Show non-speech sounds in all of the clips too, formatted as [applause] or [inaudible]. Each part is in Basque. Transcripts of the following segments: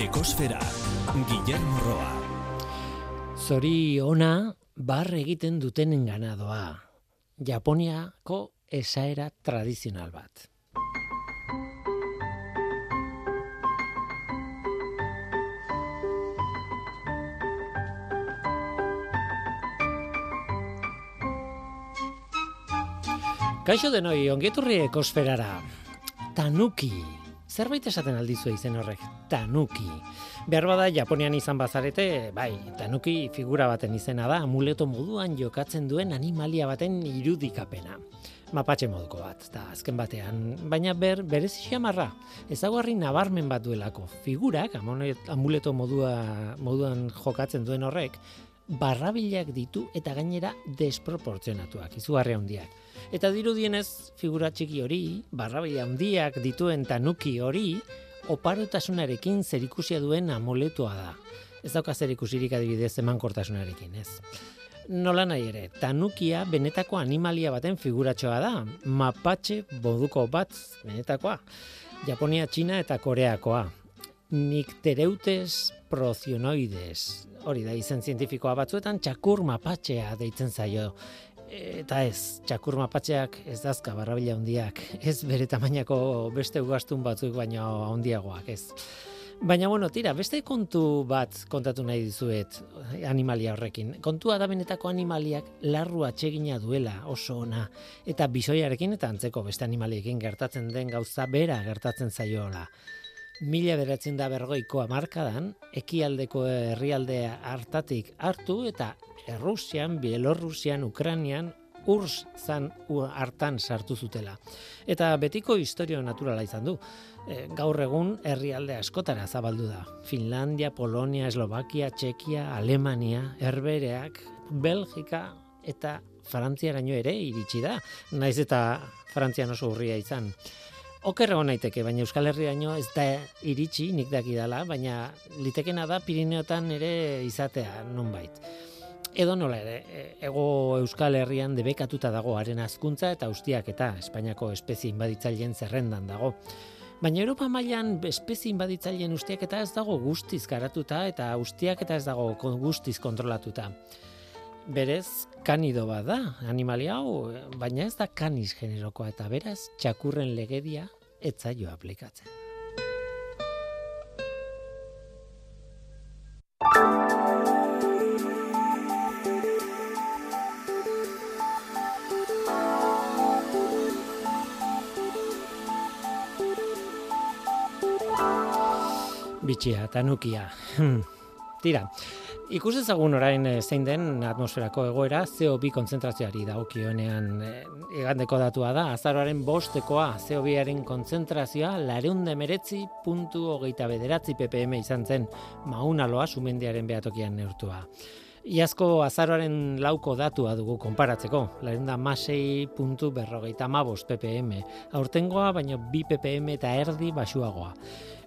Ekosfera, Guillermo Roa. Zori ona bar egiten dutenen ganadoa. Japoniako esaera tradizional bat. Kaixo denoi, ongeturri ekosferara. Tanuki. Zerbait esaten aldizu izen horrek, tanuki. Behar bada, Japonian izan bazarete, bai, tanuki figura baten izena da, amuleto moduan jokatzen duen animalia baten irudikapena. Mapatxe moduko bat, eta azken batean, baina ber, berez xamarra, ezaguarri nabarmen bat duelako. Figurak, amuleto modua, moduan jokatzen duen horrek, barrabilak ditu eta gainera desproportzionatuak, izugarri handiak. Eta dirudienez, figura txiki hori, barrabila handiak dituen tanuki hori, oparotasunarekin zerikusia duen amuletua da. Ez dauka zerikusirik adibidez emankortasunarekin, ez. Nola nahi ere, tanukia benetako animalia baten figuratxoa da, mapatxe boduko bat benetakoa. Japonia, Txina eta Koreakoa. Niktereutes prozionoides. Hori da izen zientifikoa batzuetan txakur mapatxea deitzen zaio eta ez, txakur mapatxeak ez dazka barrabila handiak, ez bere tamainako beste ugastun batzuk baina handiagoak, ez. Baina bueno, tira, beste kontu bat kontatu nahi dizuet animalia horrekin. Kontua da benetako animaliak larru atsegina duela oso ona eta bisoiarekin eta antzeko beste animaliekin gertatzen den gauza bera gertatzen zaiola. Mila beratzen da bergoiko amarkadan, ekialdeko herrialdea hartatik hartu eta Errusian, Bielorrusian, Ukrainian, urs zan hartan sartu zutela. Eta betiko historio naturala izan du. E, gaur egun herrialde askotara zabaldu da. Finlandia, Polonia, Eslovakia, Txekia, Alemania, Herbereak, Belgika eta Frantziaraino ere iritsi da. Naiz eta Frantzian oso urria izan. Oker egon naiteke, baina Euskal Herriaino ez da iritsi, nik dakidala, baina litekena da Pirineotan ere izatea, nonbait. bait edo nola ere, e, ego Euskal Herrian debekatuta dago haren azkuntza eta ustiak eta Espainiako espezie inbaditzaileen zerrendan dago. Baina Europa mailan espezie inbaditzaileen ustiak eta ez dago guztiz garatuta eta ustiak eta ez dago guztiz kontrolatuta. Berez, kanido bat da, animalia hau, baina ez da kanis generokoa eta beraz, txakurren legedia etzaio aplikatzen. bitxia, tanukia. Hmm. [laughs] Tira, ikus ezagun orain eh, zein den atmosferako egoera CO2 kontzentrazioari dagokionean egandeko eh, datua da, azaroaren bostekoa CO2aren kontzentrazioa lareunde meretzi puntu hogeita bederatzi ppm izan zen maunaloa sumendiaren behatokian neurtua. Iazko azaroaren lauko datua dugu konparatzeko, lareunda masei puntu berrogeita mabos ppm, aurtengoa baino bi ppm eta erdi basuagoa.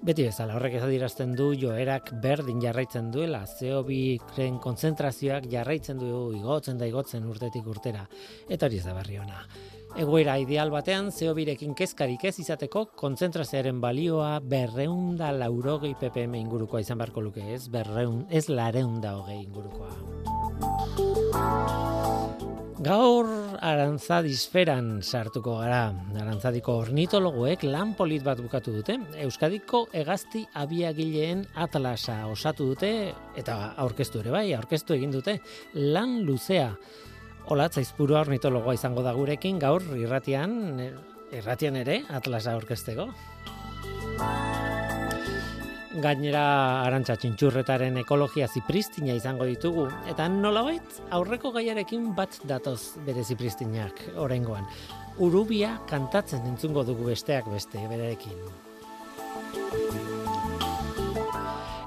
Beti bezala, horrek ez adirazten du joerak berdin jarraitzen duela, CO2 kren konzentrazioak jarraitzen du igotzen da igotzen urtetik urtera. Eta hori ez da berri ona. Egoera ideal batean, CO2rekin kezkarik ez izateko, konzentrazioaren balioa berreunda laurogei ppm ingurukoa izan beharko luke ez, berreun, ez lareunda hogei ingurukoa. Gaur arantzadisferan sartuko gara. Arantzadiko ornitologoek lan polit bat bukatu dute. Euskadiko egazti abiagileen atlasa osatu dute eta aurkeztu ere bai, aurkeztu egin dute lan luzea. Olatza izpuru ornitologoa izango da gurekin gaur irratian, irratian ere atlasa aurkezteko gainera arantza txintxurretaren ekologia zipristina izango ditugu, eta nolabait aurreko gaiarekin bat datoz bere zipristinak orengoan. Urubia kantatzen entzungo dugu besteak beste berekin.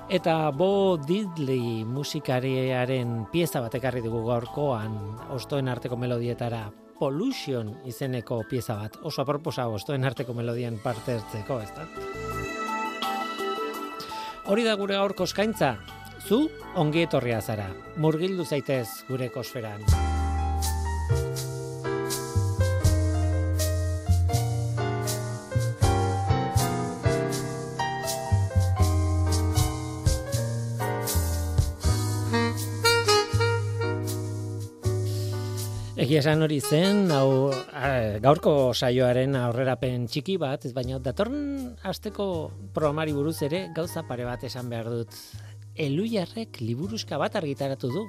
Eta Bo Diddley musikariaren pieza bat ekarri dugu gaurkoan, ostoen arteko melodietara, Pollution izeneko pieza bat, oso aproposa ostoen arteko melodian parte hartzeko, ez da? Hori da gure gaurko eskaintza. Zu ongi etorria zara. Murgildu zaitez gure kosferan. Egia esan hori zen, hau gaurko saioaren aurrerapen txiki bat, ez baina datorren asteko programari buruz ere gauza pare bat esan behar dut. Eluiarrek liburuzka bat argitaratu du,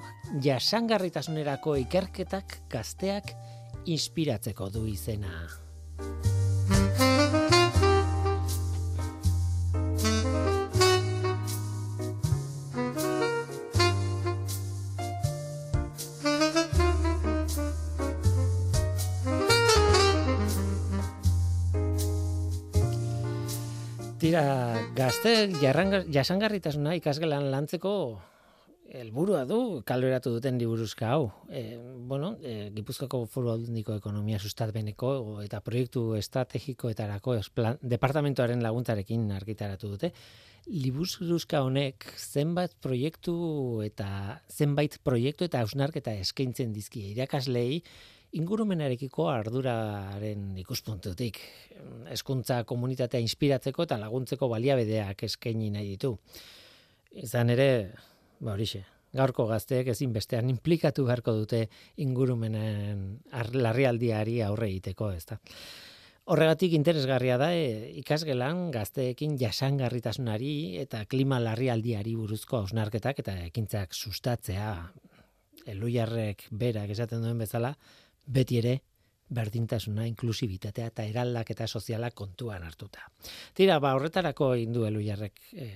jasangarritasunerako ikerketak gazteak inspiratzeko du izena. Gazte jasangarritasuna ikasgelan lantzeko helburua du kaloratu duten liburuzka hau. E, bueno, e, Gipuzkoako Foru Aldundiko Ekonomia Sustatbeneko eta proiektu estrategikoetarako plan, departamentoaren laguntzarekin argitaratu dute. Liburuzka honek zenbait proiektu eta zenbait proiektu eta ausnarketa eskaintzen dizkie irakaslei ingurumenarekiko arduraren ikuspuntutik. Hezkuntza komunitatea inspiratzeko eta laguntzeko baliabideak eskaini nahi ditu. Izan ere, ba horixe, gaurko gazteek ezin bestean implikatu beharko dute ingurumenen larrialdiari aurre egiteko, ezta. Horregatik interesgarria da e, ikasgelan gazteekin jasangarritasunari eta klima larrialdiari buruzko hausnarketak eta ekintzak sustatzea. Eluiarrek berak esaten duen bezala, beti ere berdintasuna, inklusibitatea eta eraldaketa soziala kontuan hartuta. Tira, ba, horretarako indu eluiarrek e,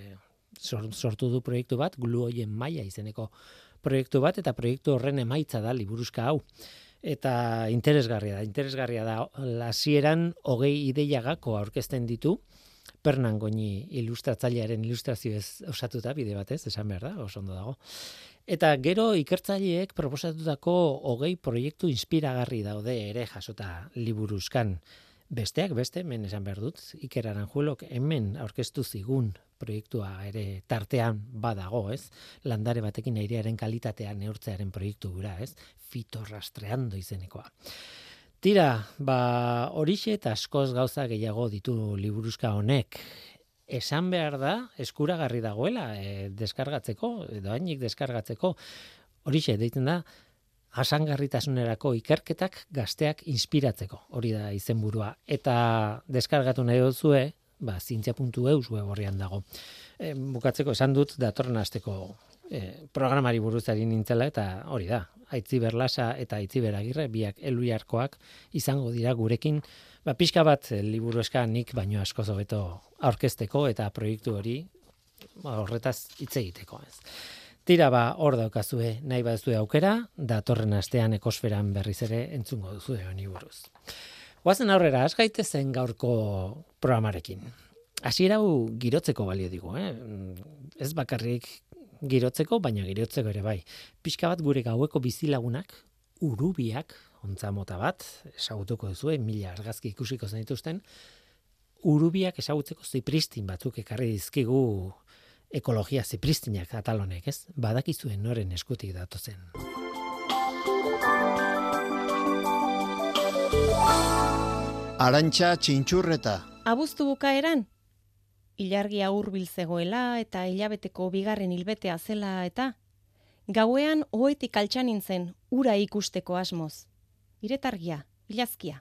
sortu du proiektu bat, glu hoien maila izeneko proiektu bat, eta proiektu horren emaitza da liburuzka hau. Eta interesgarria da, interesgarria da, lasieran hogei ideiagako aurkezten ditu, pernan goini ilustratzailearen ilustrazio ez osatuta, bide batez, esan behar da, oso ondo dago. Eta gero ikertzaileek proposatutako hogei proiektu inspiragarri daude ere jasota liburuzkan. Besteak beste, men esan behar dut, Iker Aranjuelok hemen aurkeztu zigun proiektua ere tartean badago, ez? Landare batekin airearen kalitatea neurtzearen proiektu gura, ez? Fitorrastreando izenekoa. Tira, ba, horixe eta askoz gauza gehiago ditu liburuzka honek. Esan behar da eskuragarri dagoela e, deskargatzeko edo hainik deskargatzeko. Horixe deitzen da jasangarritasunerako ikerketak gazteak inspiratzeko. Hori da izenburua. Eta deskargatu nahi duzue ba zientzia.eus web horrian dago. E, bukatzeko esan dut datorren asteko e, programari buruzari nintzela eta hori da aitzi berlasa eta aitzi beragirre biak eluiarkoak izango dira gurekin ba, pixka bat eh, liburu eska nik baino asko zobeto aurkezteko eta proiektu hori ba, horretaz hitz egiteko ez. Tira ba, hor daukazue nahi baduzue aukera, datorren astean ekosferan berriz ere entzungo duzu honi buruz. Guazen aurrera, az zen gaurko programarekin. Hasiera hau girotzeko balio digu, eh? ez bakarrik girotzeko, baina girotzeko ere bai. Pixka bat gure gaueko bizilagunak, urubiak, ontza mota bat, esagutuko duzu, mila argazki ikusiko zenituzten, urubiak esagutzeko zipristin batzuk ekarri dizkigu ekologia zipristinak atalonek, ez? Badakizuen noren eskutik datu zen. Arantxa txintxurreta. Abuztu bukaeran, ilargia hurbil zegoela eta hilabeteko bigarren hilbetea zela eta gauean oetik altxan nintzen ura ikusteko asmoz iretargia, ilazkia.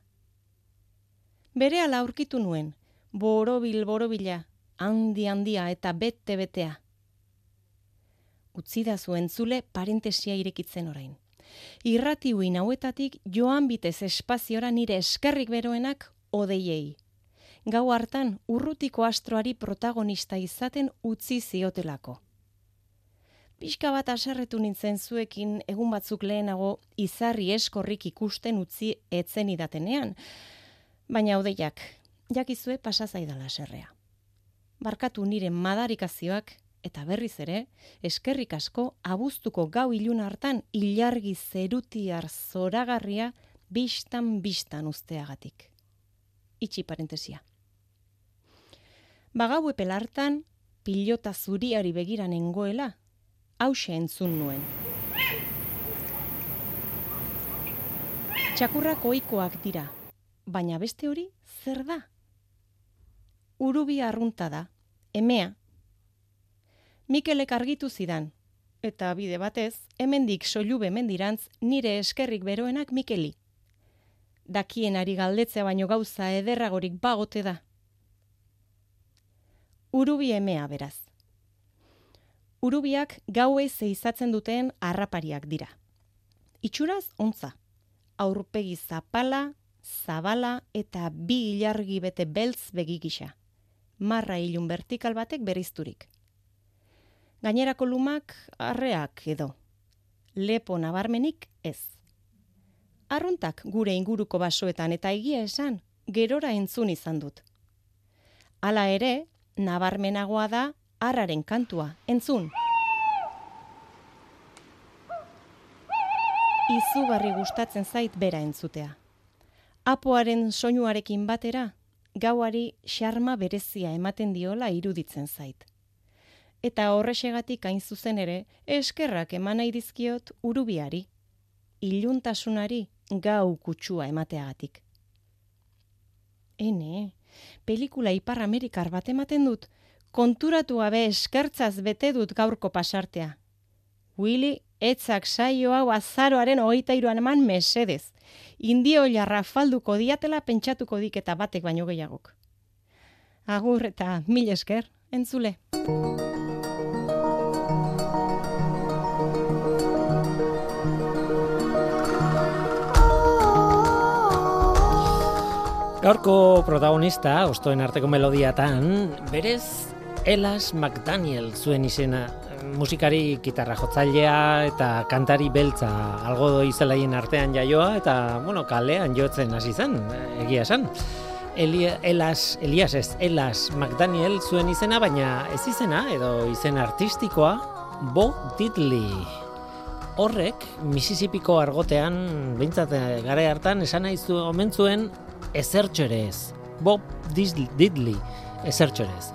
Bere ala aurkitu nuen, borobil borobila, handi handia eta bete betea. Utzida zuen zule parentesia irekitzen orain. Irrati uin hauetatik joan bitez espaziora nire eskerrik beroenak odeiei. Gau hartan urrutiko astroari protagonista izaten utzi ziotelako pixka bat aserretu nintzen zuekin egun batzuk lehenago izarri eskorrik ikusten utzi etzen idatenean. Baina odeiak, jakizue pasa zaidala serrea. Barkatu nire madarikazioak eta berriz ere, eskerrik asko abuztuko gau ilun hartan ilargi zerutiar zoragarria bistan bistan usteagatik. Itxi parentesia. Bagau epel hartan, pilota zuriari begiran engoela, hause entzun nuen. Txakurrak oikoak dira, baina beste hori zer da? Urubi arrunta da, emea. Mikelek argitu zidan, eta bide batez, hemendik soilube mendirantz nire eskerrik beroenak Mikeli. Dakien ari galdetzea baino gauza ederragorik bagote da. Urubi emea beraz. Urubiak gaue zeizatzen duten harrapariak dira. Itxuraz ontza. Aurpegi zapala, zabala eta bi ilargi bete beltz begigisa. Marra ilun vertikal batek berizturik. Gainerako lumak arreak edo. Lepo nabarmenik ez. Arruntak gure inguruko basoetan eta egia esan, gerora entzun izan dut. Hala ere, nabarmenagoa da arraren kantua, entzun. Izugarri gustatzen zait bera entzutea. Apoaren soinuarekin batera, gauari xarma berezia ematen diola iruditzen zait eta horrexegatik hain zuzen ere, eskerrak eman nahi dizkiot urubiari, iluntasunari gau kutsua emateagatik. Ene, pelikula ipar amerikar bat ematen dut, konturatu gabe eskertzaz bete dut gaurko pasartea. Willy, etzak saio hau azaroaren hogeita iruan eman mesedez. Indio jarra falduko diatela pentsatuko dik eta batek baino gehiagok. Agur eta mil esker, entzule. Gaurko protagonista, ostoen arteko melodiatan, berez Elas McDaniel zuen izena musikari gitarra jotzailea eta kantari beltza algo izelaien artean jaioa eta bueno, kalean jotzen hasi zen, egia esan. Elia, Elas, Elias ez, Elas McDaniel zuen izena, baina ez izena edo izen artistikoa Bo Diddley. Horrek, Mississippiko argotean, bintzat gare hartan, esan nahi omen zuen ezertxo ere ez. Bob Diddley, ezertxo ere ez.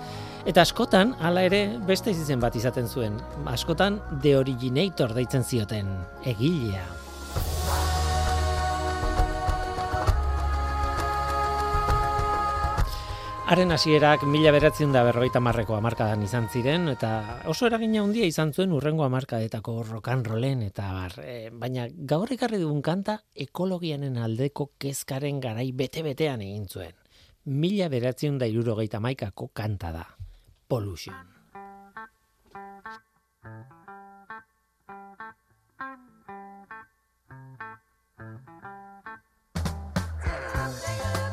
Eta askotan, hala ere, beste izen bat izaten zuen. Askotan, The Originator deitzen zioten, egilea. Haren hasierak mila beratzen da berroita marreko amarkadan izan ziren, eta oso eragina handia izan zuen urrengo amarkadetako rokan rolen, eta bar, e, eh, baina gaur ekarri dugun kanta ekologianen aldeko kezkaren garai bete-betean egin zuen. Mila beratzen da irurogeita maikako kanta da. Pollution. Pollution.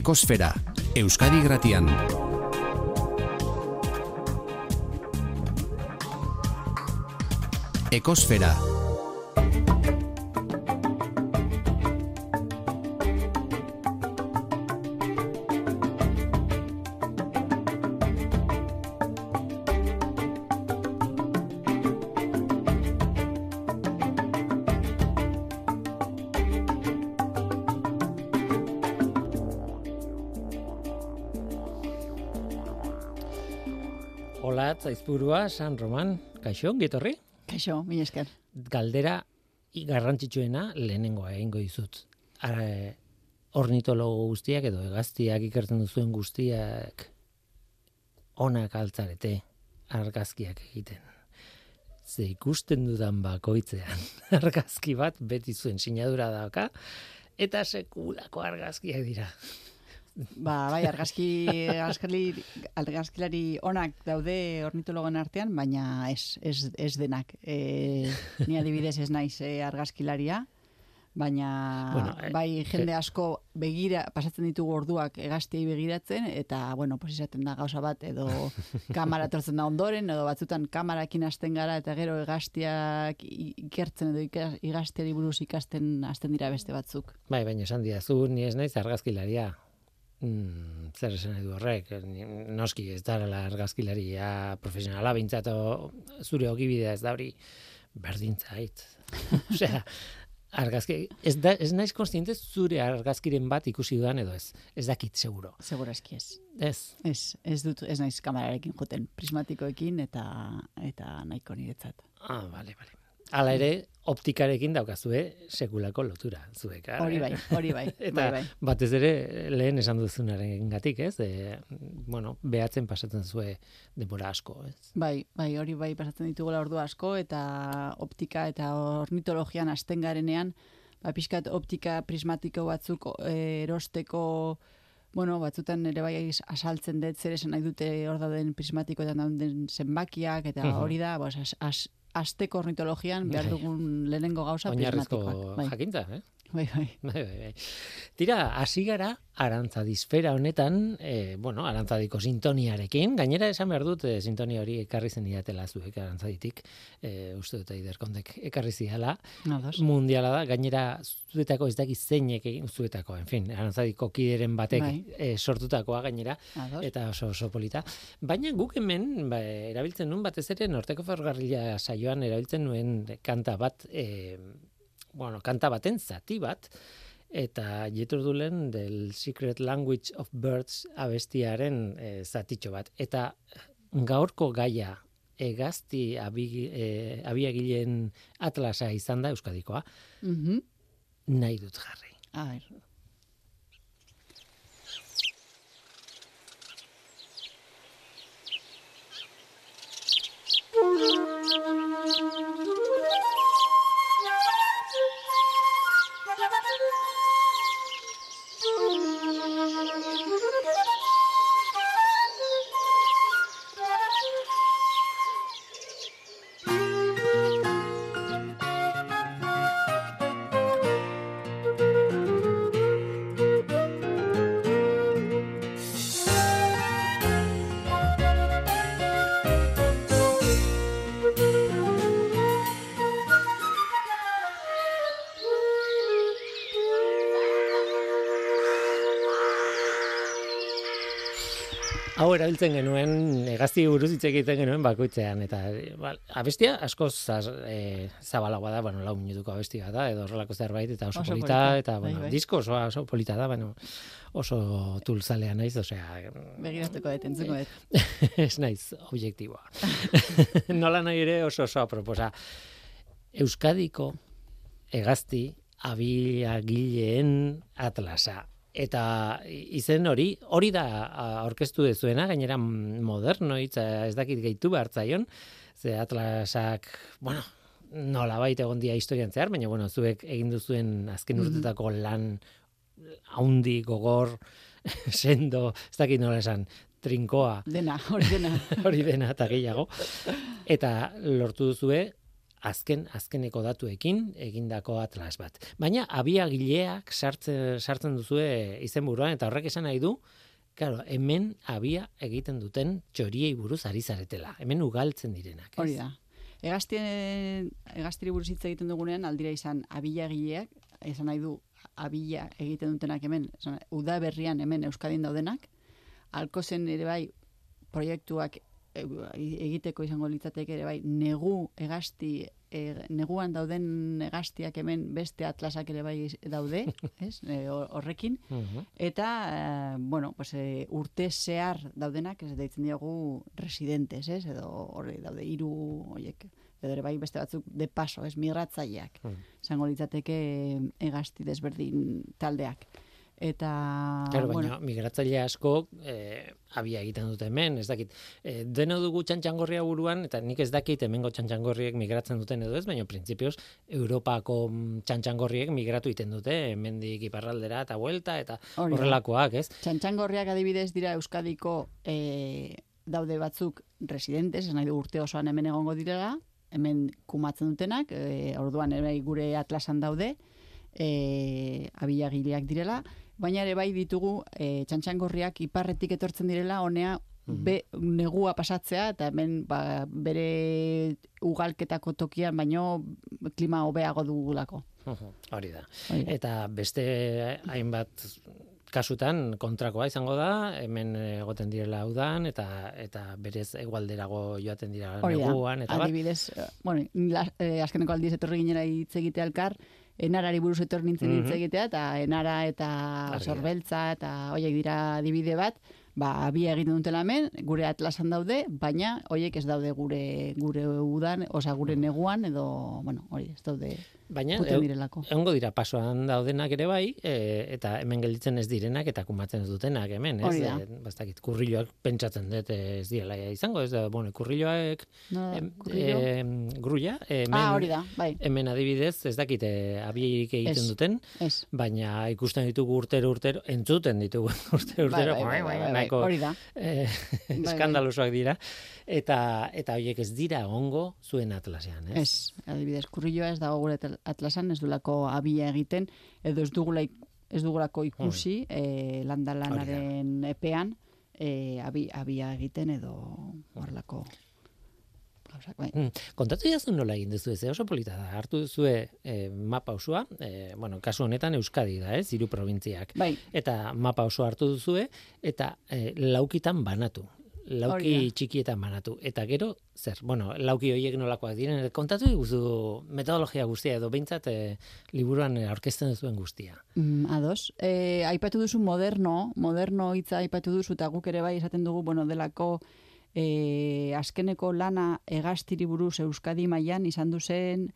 Ekosfera, Euskadi Gratian. Ekosfera. Hola, zaizpurua, San Roman, kaixo, gitorri? Kaixo, mi esker. Galdera garrantzitsuena lehenengoa egingo dizut. Ara, ornitologo guztiak edo hegaztiak ikertzen duzuen guztiak onak altzarete argazkiak egiten. Ze ikusten dudan bakoitzean [laughs] argazki bat beti zuen sinadura dauka eta sekulako argazkiak dira. Ba, bai, argazki, argazkilari, argazkilari onak daude ornitologoen artean, baina ez, ez, ez denak. E, ni adibidez ez naiz e, argazkilaria, baina Bueno, eh, bai jende asko begira, pasatzen ditugu orduak egaztiei begiratzen, eta, bueno, pues izaten da gauza bat, edo [laughs] kamara etortzen da ondoren, edo batzutan kamarakin hasten gara, eta gero egaztiak i- ikertzen edo ika- egaztiari buruz ikasten hasten dira beste batzuk. Bai, baina esan diazu, ni ez naiz argazkilaria. Mm, zer esan nahi du horrek, noski ez da argazkilaria profesionala, bintzat o- zure ogibidea ez da hori berdin zait. [laughs] Osea, argazki, ez, da, ez naiz konstiente zure argazkiren bat ikusi dudan edo ez. Ez dakit, seguro. Segurazki ez. Ez. Ez, ez dut, ez naiz kamerarekin joten, prismatikoekin eta eta nahiko niretzat. Ah, bale, bale. Hala ere, optikarekin daukazue sekulako lotura, zuek. Hori bai, hori bai, [laughs] Eta bai, bai. batez ere lehen esan duzunaren gatik, ez? E, bueno, behatzen pasatzen zue denbora asko, ez? Bai, bai, hori bai pasatzen ditugula ordu asko eta optika eta ornitologian hasten garenean, ba pixkat optika prismatiko batzuk eh, erosteko Bueno, batzutan ere bai asaltzen dut zer esan nahi dute hor dauden prismatikoetan dauden zenbakiak eta hori da, pues, as, as, asteko ornitologian behar Bai. dugun lehenengo gauza Oinarrizko prismatikoak. Bai, jakintza, eh? Bai, bai. Bai, bai, bai. Tira, hasi gara arantzadisfera honetan, e, bueno, arantzadiko sintoniarekin, gainera esan behar dut e, sintonia hori ekarri zen diatela zuek arantzaditik, e, uste dut eiderkondek ekarri Ados. mundiala da, gainera zuetako ez daki zeinek egin zuetako, en fin, arantzadiko kideren batek Bai. e, sortutakoa gainera, Ados. eta oso oso polita. Baina guk hemen ba, erabiltzen nuen batez ere norteko fergarrila saioan erabiltzen nuen kanta bat, e, bueno, kanta baten zati bat, eta Jethro Tulen del Secret Language of Birds abestiaren e, zatitxo bat. Eta gaurko gaia egazti abi, e, abiagileen atlasa izan da Euskadikoa, Mhm. nahi dut jarri. A ver. Hau erabiltzen genuen, egazti buruz hitz egiten genuen bakoitzean, eta ba, abestia asko zaz, e, zabalagoa da, bueno, lau minutuko abestia da, edo horrelako zerbait, eta oso, Oso polita, polita, eta, bai, bueno, bai. disko oso, oso polita da, bueno, oso tulzalea naiz, osea, Begiratuko dut, entzuko dut. [laughs] ez naiz objektiboa. [laughs] Nola nahi ere oso oso aproposa. Euskadiko egazti abiagileen atlasa. Eta izen hori, hori da aurkeztu dezuena, gainera moderno hitza ez dakit gehitu behartzaion, ze atlasak, bueno, nola baita egon dia historian zehar, baina bueno, zuek egin duzuen azken urtetako lan haundi, gogor, [laughs] sendo, ez dakit nola esan, trinkoa, Dena, hori dena. [laughs] hori dena eta gehiago. Eta lortu duzue, azken azkeneko datuekin egindako atlas bat. Baina abiagileak sartzen sartzen duzue izenburuan eta horrek esan nahi du Claro, hemen abia egiten duten txoriei buruz ari zaretela. Hemen ugaltzen direnak. ez? Hori da. Egaztien, egaztiri buruz hitz egiten dugunean, aldira izan abilagileak, esan nahi du, abila egiten dutenak hemen, esan, uda berrian hemen Euskadin daudenak, alkozen ere bai proiektuak egiteko izango litzateke ere bai, negu egazti, e, neguan dauden egaztiak hemen beste atlasak ere bai daude, [laughs] ez, e, horrekin, Mhm. Eta, eh, bueno, pues, eh, urte zehar daudenak, ez deitzen diogu residentes, ez? Edo horre daude hiru hoiek. Edo ere bai beste batzuk de paso, ez migratzaileak. Hmm. Izango litzateke egazti desberdin taldeak. Eta, Claro, baina bueno, migratzaile asko eh, abia egiten dute hemen, ez dakit. Eh, deno dugu txantxangorria buruan, eta nik ez dakit hemengo txantxangorriek migratzen duten edo ez, baina printzipioz Europako mm, txantxangorriek migratu egiten dute, hemendik iparraldera eta vuelta, eta Hori horrelakoak, ez? txantxangorriak adibidez dira Euskadiko eh, daude batzuk residentes, ez nahi du urte osoan hemen egongo direla, hemen kumatzen dutenak, eh, orduan ere gure atlasan daude, eh, abilagileak direla, baina ere bai ditugu eh, txantxangorriak iparretik etortzen direla, honea be, negua pasatzea, eta hemen ba, bere ugalketako tokian, baino klima hobeago dugulako. Hori da. Hori da. Eta beste hainbat kasutan kontrakoa izango da, hemen egoten direla udan eta eta berez egualderago joaten dira neguan eta bar. Adibidez, eh, bueno, la, eh, azkeneko aldiz etorri ginera hitz egitea elkar, enarari buruz etorri nintzen hitz Mhm. egitea, eta enara eta sorbeltza eta hoiek dira adibide bat, ba, bi egiten dutela hemen, gure atlasan daude, baina hoiek ez daude gure gure udan, osea gure neguan, edo, bueno, hori, ez daude Baina egongo dira pasoan daudenak ere bai, e, eta hemen gelditzen ez direnak eta kumatzen ez dutenak hemen, ez? Hori da. E, bastakit, kurriloak pentsatzen dut ez direla izango, ez da, bueno, kurriloak No, em, kurrilo? em, grulla, hemen, ah, hori da, bai, hemen adibidez, ez dakit, e, abierik egiten Ez. duten, ez. baina ikusten ditugu urtero urtero, entzuten ditugu [laughs] urtero urtero, Bai, bai, bai, bai, bai, nahiko, hori da. eh, bai. eskandalosoak dira, eta eta horiek ez dira ongo zuen atlasean, ez? Ez, adibidez, kurrilloa ez dago gure atlasan, ez dulako abia egiten, edo ez dugula ez dugulako ikusi eh, landalanaren epean eh, abi, abia egiten edo gauzak, bai. Mm, Kontatu jazu nola egin duzu ez, eh? oso polita da. Hartu duzue eh, mapa osoa, eh, bueno, kasu honetan Euskadi da, ez, hiru probintziak. Bai, Eta mapa oso hartu duzue, eta eh, laukitan banatu. Lauki Hori da. txikietan banatu. Eta gero, zer, bueno, lauki horiek nolakoak diren, kontatu diguzu metodologia guztia, edo behintzat eh, liburuan eh, aurkezten duzuen guztia. mm, ados. Eh, aipatu duzu moderno, moderno hitza aipatu duzu, eta guk ere bai esaten dugu, bueno, delako eh, azkeneko lana egastiri buruz Euskadi mailan izan du zen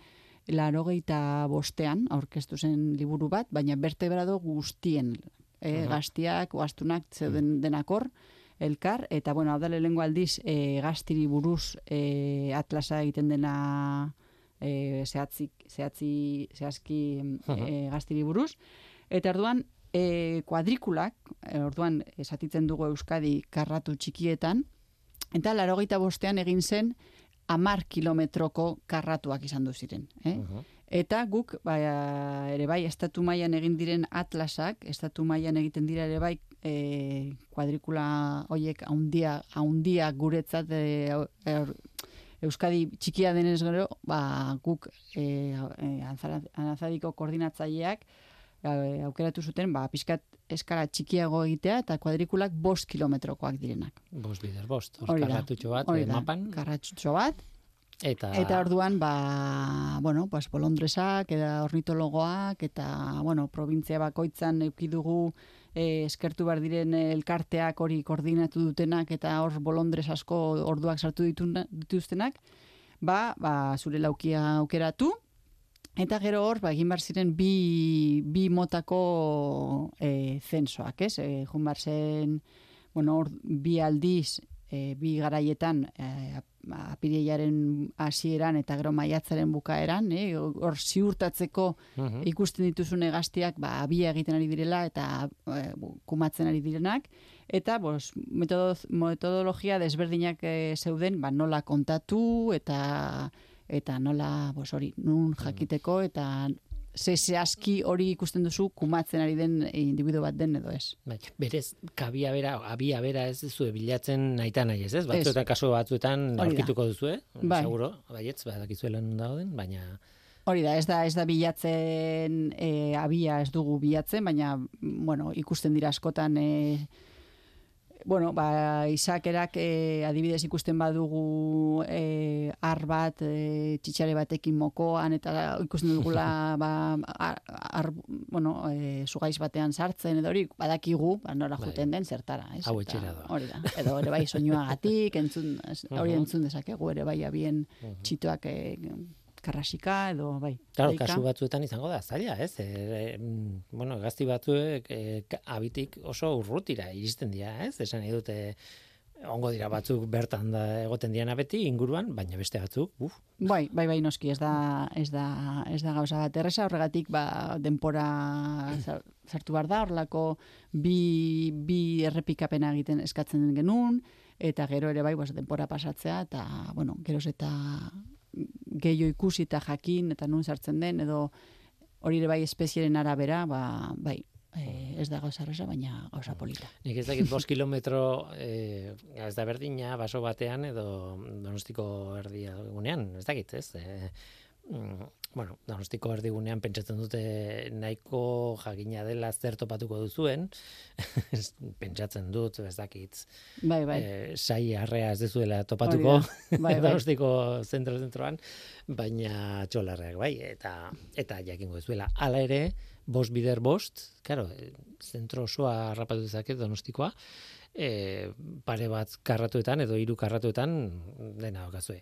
larogeita bostean, aurkeztu zen liburu bat, baina bertebrado guztien, e, Aha. gaztiak, oastunak zeuden denakor, elkar, eta bueno, hau da lehengo aldiz, e, gaztiri buruz e, atlasa egiten dena e, zehatzik, zehatzi, zehazki e, gaztiri buruz, eta orduan, e, kuadrikulak, e, orduan esatitzen dugu Euskadi karratu txikietan, eta larogeita bostean egin zen amar kilometroko karratuak izan du ziren. Eh? Eta guk, ba, ere bai, estatu mailan egin diren atlasak, estatu mailan egiten dira ere bai, e, kuadrikula hoiek haundia, haundia guretzat e, e, Euskadi txikia denez gero, ba, guk e, e, anazadiko koordinatzaileak e, aukeratu zuten, ba, pixkat eskala txikiago egitea eta kuadrikulak bost kilometrokoak direnak. Bost bider, bost. Hor, Hori da. karratutxo bat, Hori da, mapan, bat, eta... Eta orduan, ba, bueno, pues bolondresak, eta ornitologoak, eta, bueno, provintzia bakoitzan euki dugu eh, eskertu behar diren elkarteak hori koordinatu dutenak, eta hor bolondres asko orduak sartu dituna- dituztenak, ba, ba, zure laukia aukeratu, eta gero hor, ba, egin behar ziren bi, bi motako e, zensoak, ez? E, jun behar zen, bueno, hor, bi aldiz, e, bi garaietan e, apirilaren hasieran eta gero maiatzaren bukaeran, eh, hor ziurtatzeko Mhm. ikusten dituzun hegaztiak ba, abia egiten ari direla eta e, kumatzen ari direnak. Eta bos, metodo, metodologia desberdinak e, zeuden ba, nola kontatu eta eta nola bos, hori nun jakiteko eta ze zehazki hori ikusten duzu kumatzen ari den individu bat den edo ez. Bai, berez, kabia bera, abia bera ez zue bilatzen naita nahi ez, ez? Batzuetan kasu batzuetan aurkituko duzue, Bai. seguro, baietz, badakizuela non dauden, baina Hori da, ez da, ez da bilatzen e, abia ez dugu bilatzen, baina bueno, ikusten dira askotan e, bueno, ba, izakerak e, adibidez ikusten badugu e, ar bat, e, txitxare batekin mokoan, eta ikusten dugula [laughs] ba, ar, ar, bueno, e, zugaiz batean sartzen, edo hori badakigu, ba, nora Bai. juten den zertara. Ez? Hau etxera doa. Hori da, edo ere bai soinuagatik, entzun, hori entzun dezakegu, ere bai abien txitoak e, karrasika, edo bai. Claro, kasu batzuetan izango da zaila, ez? E, e, mm, bueno, gazti batzuek e, abitik oso urrutira iristen dira, ez? Esan nahi dute ongo dira batzuk bertan da egoten diana beti inguruan, baina beste batzuk, uf, Bai, bai, bai, noski, ez da, ez da, ez da gauza bat erresa, horregatik, ba, denpora sar- sartu behar da, horlako bi, bi errepikapena egiten eskatzen genuen, eta gero ere bai, pues, denpora pasatzea, eta, bueno, geroz eta gehiago ikusi eta jakin, eta nun sartzen den, edo hori ere bai espezieren arabera, ba, bai, e, ez da gauza erresa, baina gauza polita. Nik ez dakit bost kilometro e, ez da berdina baso batean edo donostiko erdigunean, ez dakit, ez? E, mm, bueno, donostiko erdigunean pentsatzen dute nahiko jakina dela zer topatuko duzuen, [laughs] pentsatzen dut, ez dakit, Bai, bai, e, sai arrea ez dezuela topatuko. [laughs] Bai, bai. donostiko zentro zentroan, baina txolarreak bai, eta eta jakingo duzuela. Hala ere, bost bider bost, claro, e, zentro osoa harrapatu dezake donostikoa, e, pare bat karratuetan edo hiru karratuetan dena okazue.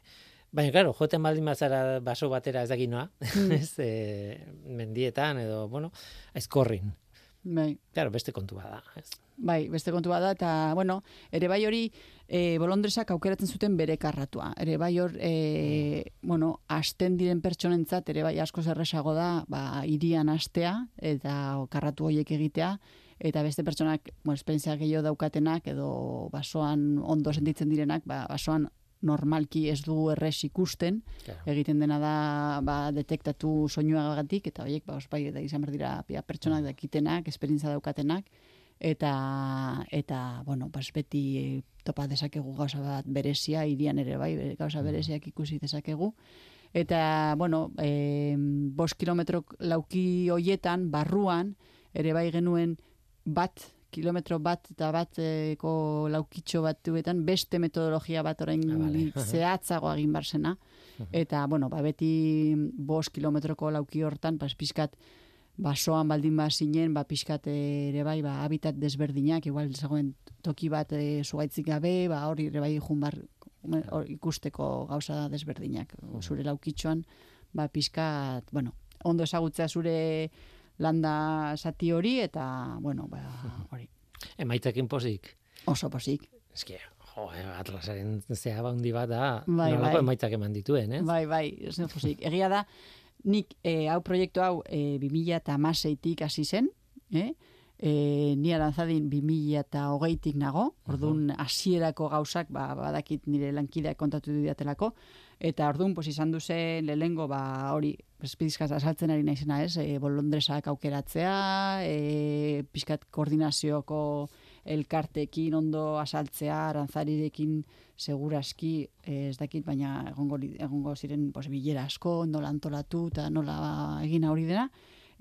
Baina, claro, joten baldin bazara baso batera ez dakit noa, [laughs] ez, e, mendietan edo, bueno, aizkorrin. bai. Claro, beste kontu bada, ez. Bai, beste kontu bada eta bueno, ere bai hori e, bolondresak aukeratzen zuten bere karratua. Ere bai hor e, bueno, asten diren pertsonentzat ere bai asko zerresago da, ba hirian astea eta karratu hoiek egitea eta beste pertsonak, bueno, esperientzia gehiago daukatenak edo basoan ondo sentitzen direnak, ba basoan normalki ez dugu erres ikusten, Claro. egiten dena da ba, detektatu soinuagatik eta horiek ba, ospai da izan dira pia, pertsonak dakitenak, esperientza daukatenak eta eta bueno, pues beti topa dezakegu gauza bat berezia irian ere bai, gauza bereziak ikusi dezakegu. Eta, bueno, e, bost kilometro lauki hoietan, barruan, ere bai genuen bat, kilometro bat eta bateko laukitxo batuetan beste metodologia bat orain Ah, vale. [laughs] zehatzago egin barsena. [laughs] Eta, bueno, ba, beti bost kilometroko lauki hortan, pas, pizkat, basoan baldin ba zinen, ba, pizkat ere bai, ba, habitat desberdinak, igual zegoen toki bat e, zugaitzik gabe, ba, hori ere bai jun bar, hor ikusteko gauza desberdinak. Zure laukitxoan, ba, pizkat, bueno, ondo ezagutzea zure landa zati hori, eta, bueno, ba, hori, Emaitzekin pozik. oso posik. Eske, jo, eh, atlasaren zea handi bat da, Bai, nolako bai. emaitzak eman dituen, ez? Bai, bai, da posik. Egia da, nik eh, hau proiektu hau eh, 2006-tik hasi zen, eh? E, ni arantzadin 2008-tik nago, orduan hasierako gauzak, ba, badakit nire lankideak kontatu didatelako, eta orduan, pues, izan duzen lehengo, ba, hori, pizkat asaltzen ari naizena ez, e, bolondresak aukeratzea, e, pizkat koordinazioko elkartekin ondo asaltzea, arantzarirekin seguraski eh, ez dakit, baina egongo, egongo ziren pues, bilera asko, nola antolatu eta nola egin hori dena.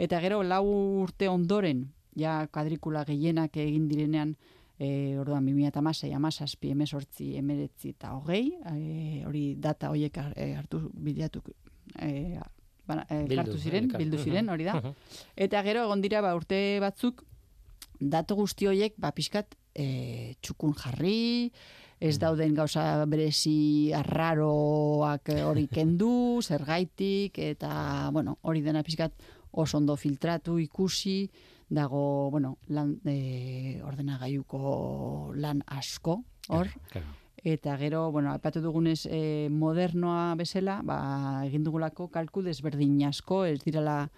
Eta gero lau urte ondoren, ja kadrikula gehienak egin direnean, e, orduan 2006, amazazpi, emezortzi, emeretzi eta hogei, e, hori data horiek eh, hartu bilatu e, bana, e, Bildu, elkartu ziren, elkar- bildu ziren, hori da. Eta gero egon dira ba, urte batzuk datu guzti horiek ba pixkat e, txukun jarri, ez dauden gauza berezi arraroak eh, hori [laughs] kendu, zergaitik eta bueno, hori dena pixkat oso ondo filtratu, ikusi, dago, bueno, lan, e, ordenagailuko lan asko, hor, Claro. Eta gero, bueno, aipatu dugunez e, modernoa bezala, ba, egin dugulako kalku desberdin asko, ez direla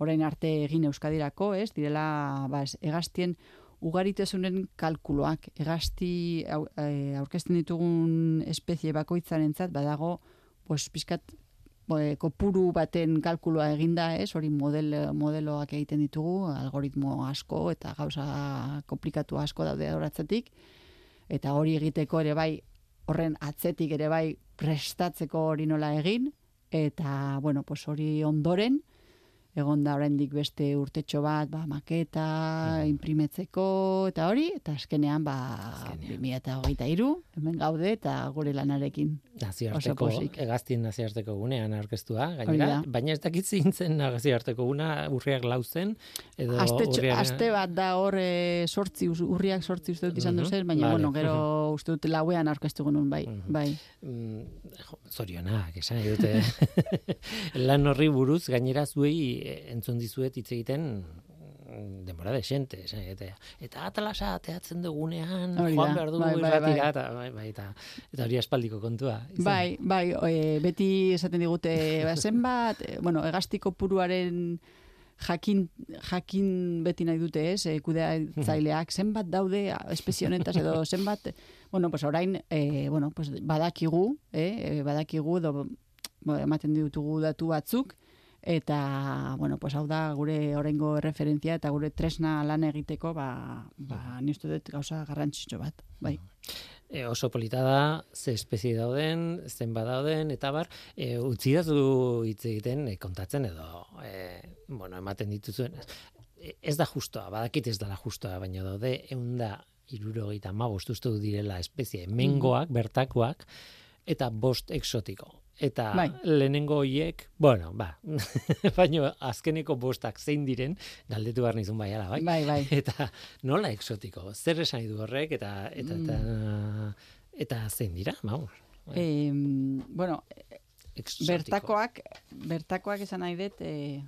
orain arte egin euskadirako, ez direla ba, ez, egaztien ugaritasunen kalkuloak, egazti au, e, aurkezten ditugun espezie bakoitzarentzat badago, pues, pizkat bo, e, kopuru baten kalkuloa eginda, ez? Hori model, modeloak egiten ditugu, algoritmo asko eta gauza komplikatu asko daude horatzetik. Eta hori egiteko ere bai, horren atzetik ere bai prestatzeko hori nola egin. Eta, bueno, pues hori ondoren, egon da oraindik beste urtetxo bat, ba, maketa, imprimetzeko, eta hori, eta azkenean, ba, Azkenean. 2023, hemen gaude, eta gure lanarekin. Nazioarteko, egaztien nazioarteko gunean aurkeztua, gainera, baina ez dakit zintzen nazioarteko guna urriak lauzen, edo Aste, urriaren- aste bat da hor e, sortzi, urriak sortzi uste dut izan Mhm, duzen, baina, vale, bueno, gero uste dut lauean aurkeztu genuen, bai, Mhm. bai. Mm, jo, zorionak, esan dute. [laughs] Lan horri buruz, gainera zuei entzun dizuet hitz egiten mm, denbora de xente, esan nahi dute. Eta atlasa ateatzen dugunean, Hori joan behar dugu bai, bai, bai. eta, bai, bai, eta, eta hori aspaldiko kontua. izan. Bai, bai, e, beti esaten digute, ba, zenbat, e, bueno, egastiko puruaren jakin, jakin beti nahi dute ez, e, kudeatzaileak, [laughs] zenbat daude espezie honetaz edo zenbat, bueno, pues orain, e, bueno, pues badakigu, eh, badakigu, edo, ematen ditugu datu batzuk, eta, bueno, pues hau da gure oraingo referentzia eta gure tresna lan egiteko, ba, ba ni uste dut gauza garrantzitsu bat, bai. E, oso polita da, ze espezie dauden, zenbat dauden, eta bar, e, utzi dazu hitz egiten e, kontatzen edo, e, bueno, ematen dituzuen. E, Ez da justoa, badakit ez dela justoa, baina daude eunda irurogeita mabost uste dut direla espezie mengoak, bertakoak, eta bost exotiko. Eta Bai. lehenengo hoiek, bueno, ba, [laughs] baino azkeneko bostak zein diren, galdetu behar nizun baiala, bai? Bai, bai. [laughs] Eta nola exotiko? Zer esan du horrek eta eta eta, eta zein dira? Vamos. Eh, bueno, exotiko. bertakoak, bertakoak esan nahi dut, eh,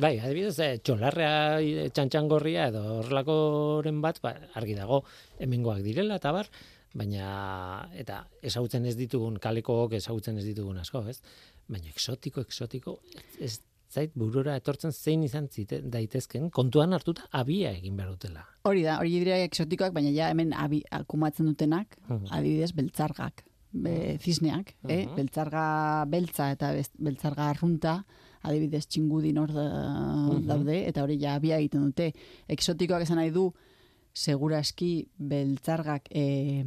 Bai, adibidez, eh, txolarrea, eh, txantxangorria edo horrelakoren bat, ba, argi dago hemengoak direla eta bar, baina eta ezagutzen ez ditugun kalekook ezagutzen ez ditugun asko, ez? Baina exotiko, exotiko, ez, zait burura etortzen zein izan zite, daitezken, kontuan hartuta abia egin behar dutela. hori da, hori dira exotikoak, baina ja hemen abi, akumatzen dutenak, Mhm. adibidez, beltzargak, be, zizneak, eh? Mhm. beltzarga beltza eta bez- beltzarga arrunta, adibidez txingudin hor da, daude, eta hori ja abia egiten dute. Exotikoak esan nahi du, seguraski beltzargak eh,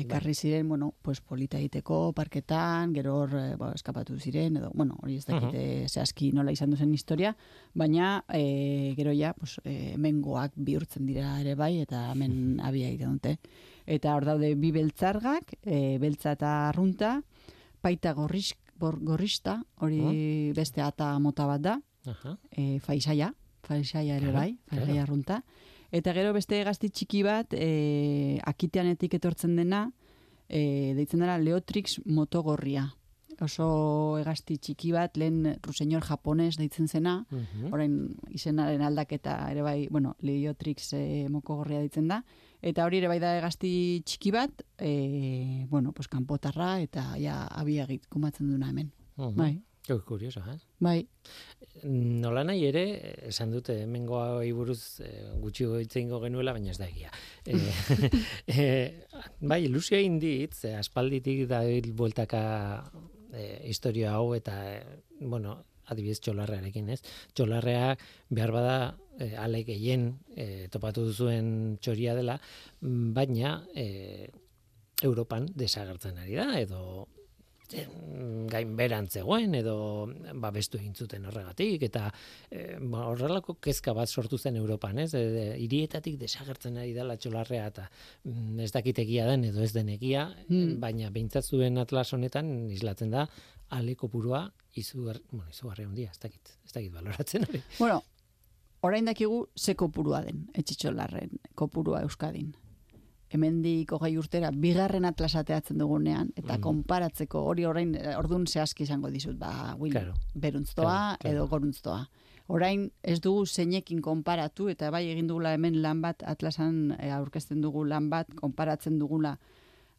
ekarri ziren, bueno, pues polita egiteko parketan, gero hor eh, ba, eskapatu ziren, edo, bueno, hori ez dakite zehazki nola izan duzen historia, baina eh, gero ja, pues, eh, hemengoak bihurtzen dira ere bai, eta hemen abia egiten dute. Eta hor daude bi beltzargak, eh, beltza eta arrunta, paita gorriz, bor, gorrista, hori beste ata mota bat da, Aha. e, faisaia, faisaia ere bai, faisaia claro. Eta gero beste gazti txiki bat, e, akiteanetik etortzen dena, e, deitzen dela Leotrix motogorria. Oso egazti txiki bat, lehen ruseñor japones deitzen zena, Mhm. orain izenaren aldaketa ere bai, bueno, Leotrix e, mokogorria deitzen da, eta hori ere bai da egazti txiki bat, e, bueno, pues kanpotarra eta ja abiagit kumatzen duna hemen. Mhm. Bai, Que Kurioso, eh? bai, Nola nahi ere, esan dute hemengoa buruz eh, gutxi goitzeingo genuela, baina ez da egia. [laughs] Eh, [laughs] eh, bai, ilusio egin dit, ze aspalditik da bueltaka eh, historia hau eta, eh, bueno, adibidez txolarrearekin, ez? Txolarrea behar bada eh, ale gehien eh, topatu duzuen txoria dela, mm, baina eh, Europan desagertzen ari da, edo mm, gainberan zegoen edo babestu egin zuten horregatik eta e, ba, horrelako kezka bat sortu zen Europan, ez? E, hirietatik desagertzen ari dela txolarrea eta mm, ez dakit egia den edo ez den egia, Hmm. baina behintzat zuen atlas honetan islatzen da ale kopurua izugar, bueno, izugarri handia, ez dakit, ez dakit baloratzen hori. Bueno, orain dakigu ze kopurua den, etxitxolarren kopurua Euskadin. Hemendik hogei urtera, bigarren atlasateatzen dugunean, eta Mm. konparatzeko, hori orain, eh, ordun zehazki izango dizut, ba, Will, Claro. beruntztoa Claro, claro. edo goruntzoa. Orain ez dugu zeinekin konparatu, eta bai egin dugula hemen lan bat, atlasan eh, aurkezten dugu lan bat, konparatzen dugula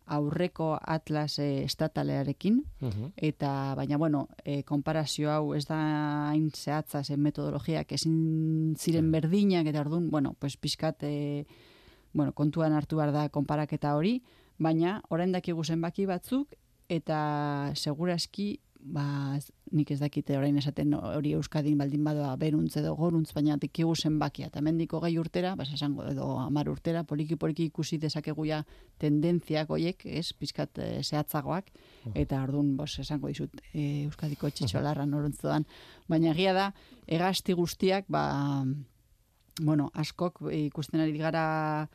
aurreko atlas e, estatalearekin, Mhm. eta baina bueno, e, konparazio hau ez da hain zehatza zen metodologiak ezin ziren berdinak eta ordun, bueno, pues pizkat e, bueno, kontuan hartu behar da konparaketa hori, baina orain dakigu zenbaki batzuk eta segurazki ba, nik ez dakite orain esaten hori Euskadin baldin badoa beruntz edo goruntz, baina dikigu zenbakia. Eta mendiko gai urtera, bas esango edo amar urtera, poliki-poliki ikusi dezakegu ja tendentziak hoiek, ez, pizkat eh, zehatzagoak, eta orduan, bos, esango dizut, e, Euskadiko txitxolarra noruntzuan. Baina egia da, egasti guztiak, ba, bueno, askok e, ikusten ari gara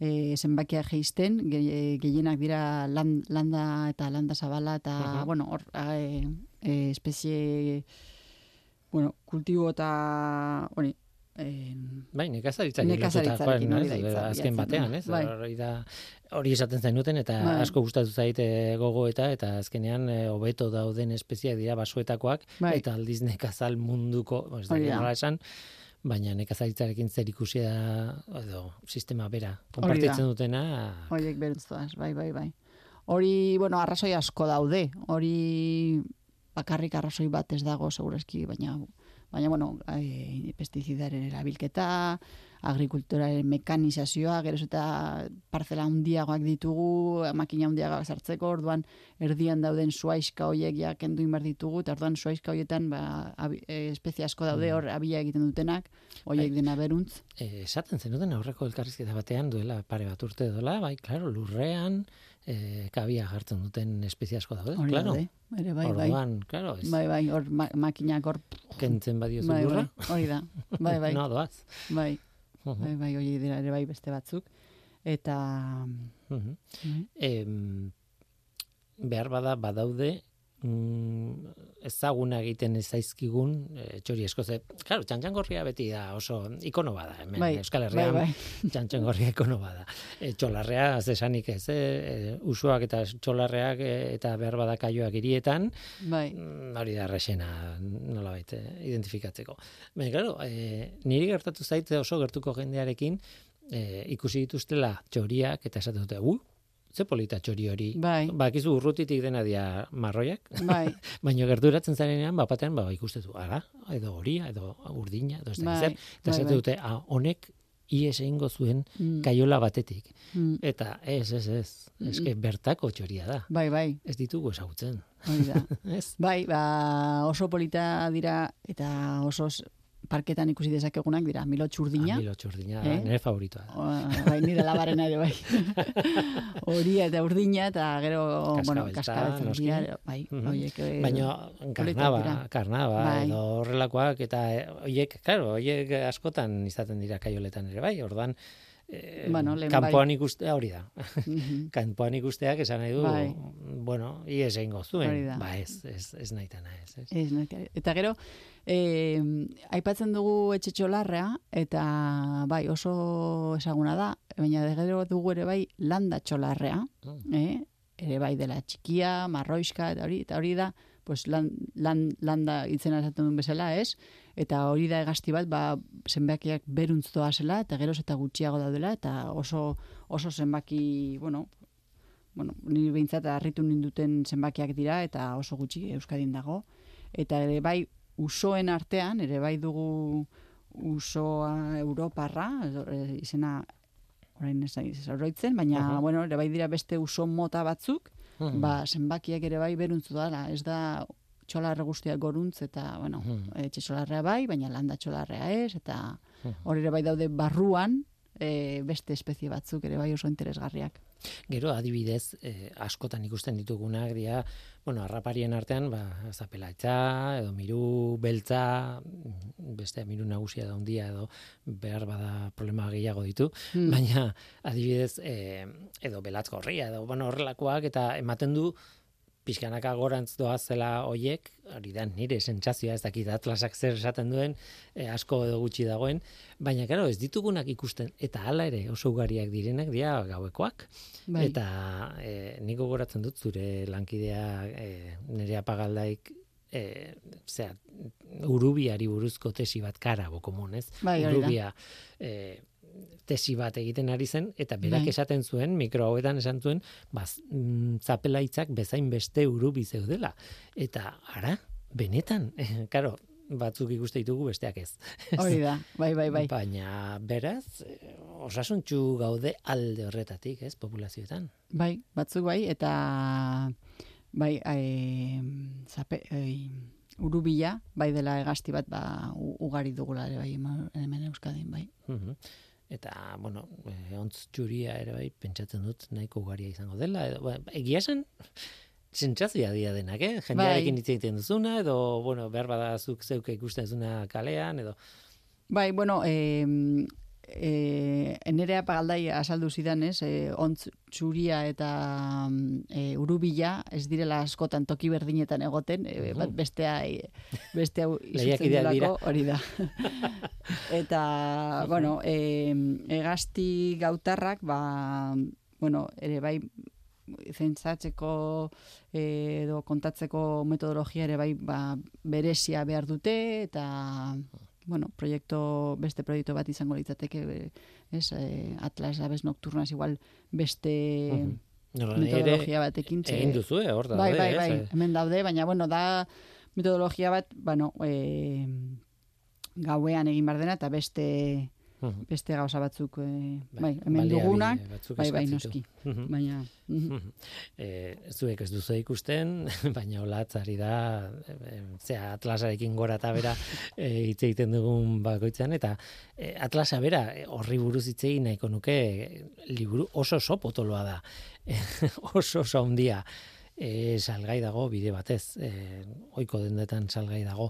e, zenbakia geisten, ge- gehienak dira lan- landa eta landa zabala, eta, Mhm. bueno, hor, e, e, espezie, bueno, kultibo eta, hori, e, Bai, nekazaritza Nekazaritzarekin hori da hitza azken batean, ez? Bai. Hori da hori esaten zenuten eta Bai. asko gustatu zait eh, gogoeta eta azkenean eh, hobeto dauden espeziak dira basoetakoak Bai. eta aldiz nekazal munduko, ez da. nola esan, baina nekazaritzarekin zer ikusia edo sistema bera konpartitzen dutena Horiek beruntzoaz, bai, bai, bai. Hori, bueno, arrazoi asko daude. Hori bakarrik arrazoi bat ez dago, segurazki, baina, baina bueno, e, pestizidaren erabilketa, agrikulturaren mekanizazioa, geroz eta parcela handiagoak ditugu, makina handiagoak sartzeko, orduan erdian dauden suaiska hoiek ja kendu inbar ditugu, eta orduan suaiska hoietan ba, abi, e, espezie asko daude hor abia egiten dutenak, hoiek Bai. dena beruntz. Eh, esaten zenuten aurreko elkarrizketa batean duela pare bat urte dola, bai, claro, lurrean eh, kabia jartzen duten espezie asko daude, Hori claro. daude, ere bai, bai. Orduan, claro, ez Bai, bai, hor ma makinak hor kentzen badiozu bai, lurra, bai, hori da. Bai, bai, [laughs] no doaz. bai, Mhm, bai, bai, hori dira ere bai beste batzuk. Eta, mhm. bai, Em, behar bada badaude mm, ezaguna egiten ez zaizkigun e, txori esko ze, claro, txantxangorria beti da oso ikono bada hemen bai, Euskal bai, Herrian bai, [laughs] txantxangorria ikono bada. E, txolarrea ez esanik ez, e, e, usuak eta txolarreak e, eta behar bada kaioak hirietan, bai, mm, hori da resena nolabait eh, identifikatzeko. Baina, claro, e, niri gertatu zaitze oso gertuko jendearekin e, ikusi dituztela txoriak eta esaten dute, uh, ze polita txori hori. bai, Bakizu urrutitik dena dia marroiak, bai, [laughs] baina gerturatzen zarenean bapatean ba ikustezu ara edo horia edo urdina edo ez da Bai, zer. eta bai, bai. dute ah, honek ies egingo zuen Mm, kaiola batetik. Mm, eta ez ez ez. Eske bertako txoria da. Bai, bai, ez ditugu ezagutzen. Hori da. [laughs] ez. Bai, ba, oso polita dira eta oso parketan ikusi dezakegunak dira, milotx urdina. Amilo txurdina Eh? nire favoritoa. O, bai, nire labarena ere bai. [laughs] Horia eta urdina eta gero, bueno, Kaskabeltza, kaskabeltza noski. dira, bai, Mhm. horiek. eh, Baina karnaba, karnaba Bai. edo horrelakoak eta eh, hoiek, claro, hoiek askotan izaten dira kaioletan ere bai, ordan eh, Bueno, kanpoan ikustea hori da. Mhm. [laughs] kanpoan ikusteak esan nahi du, Bai. bueno, ies egingo zuen. Hori. Ba ez, ez, ez nahitana ez. ez. Ez, nahi- eta gero, eh, aipatzen dugu etxetxolarrea, eta bai oso esaguna da, baina de gero dugu ere bai landa txolarrea, Mm. eh? ere bai dela txikia, marroiska, eta hori, eta hori da, pues lan, lan, landa itzena esaten duen bezala, ez? Eta hori da egazti bat, ba, zenbakiak beruntz zela, eta geroz eta gutxiago daudela, eta oso, oso zenbaki, bueno, bueno, ni behintzat harritu ninduten zenbakiak dira, eta oso gutxi Euskadin dago. Eta ere bai, usoen artean, ere bai dugu usoa Europarra, e, izena orain ez naiz oroitzen, baina, Aha. bueno, ere bai dira beste uso mota batzuk, Mhm. ba, zenbakiak ere bai beruntzu dara, ez da txolarre guztiak goruntz, eta, bueno, Mhm. etxe txolarrea bai, baina landa txolarrea ez, eta Mhm. hori ere bai daude barruan, e, beste espezie batzuk ere bai oso interesgarriak. Gero adibidez, eh, askotan ikusten ditugunak dira, bueno, arraparien artean, ba, zapelatza, edo miru beltza, mm, beste miru nagusia da handia edo behar bada problema gehiago ditu, Hmm. baina adibidez, eh, edo belatz gorria, edo bueno, horrelakoak, eta ematen du pixkanaka gorantz doazela hoiek, hori da nire sentsazioa ez dakit atlasak zer esaten duen, eh, asko edo gutxi dagoen, baina claro, ez ditugunak ikusten eta hala ere oso ugariak direnak dira gauekoak. Bai. Eta e, nik gogoratzen dut zure lankidea e, nire apagaldaik e, zera, urubiari buruzko tesi bat karabo komun, ez? Bai. Urubia e, tesi bat egiten ari zen, eta berak Bai. esaten zuen, mikro hauetan esan zuen, baz, mm, zapelaitzak bezain beste urubi zeudela. Eta, ara, benetan, [laughs] karo, batzuk ikuste ditugu besteak ez. Hori da, [laughs] bai, bai, bai. Baina, beraz, osasuntxu gaude alde horretatik, ez, populazioetan. Bai, batzuk bai, eta bai, e, zape, e, urubila, bai dela egasti bat, ba, ugari dugula ere bai, hemen Euskadin, bai. Mhm. Eta, bueno, eh, ontz txuria ere bai, pentsatzen dut nahiko ugaria izango dela. Edo, ba, egia esan, sentsazioa dia denak, eh? Jendearekin hitz egiten duzuna, edo, bueno, behar bada zuk zeuk ikusten duzuna kalean, edo... Bai, bueno, e, e, nerea pagaldai asaldu zidan, ez, e, ontz txuria eta mm, e, urubila ez direla askotan toki berdinetan egoten, e, bat bestea e, bestea [laughs] izutzen Lehiakideak dira. delako, hori da. [laughs] eta, bueno, e, egasti gautarrak, ba, bueno, ere bai, zentzatzeko edo kontatzeko metodologia ere bai ba, berezia behar dute eta bueno, proiektu, beste proiektu bat izango litzateke eh, ez, eh, Atlas Aves Nocturnas igual beste. Nola, ere metodologia batekin egin duzu, eh, hor daude, bai, bai, ez? bai, Eh, hemen daude, baina bueno, da metodologia bat, bueno, e, gauean egin bar dena eta beste mhm. beste gauza batzuk eh, Bai, hemen dugunak, bai, bai, noski. Mhm. Baina, mhm. Mhm. Eh, zuek ez duzu ikusten, [laughs] baina olatzari da, eh, zea atlasarekin gora eta bera [laughs] hitz egiten dugun bakoitzean, eta eh, atlasa bera horri buruz hitz egin nahiko nuke liburu oso oso potoloa da, [laughs] oso oso handia. E, salgai dago bide batez, e, oiko dendetan salgai dago,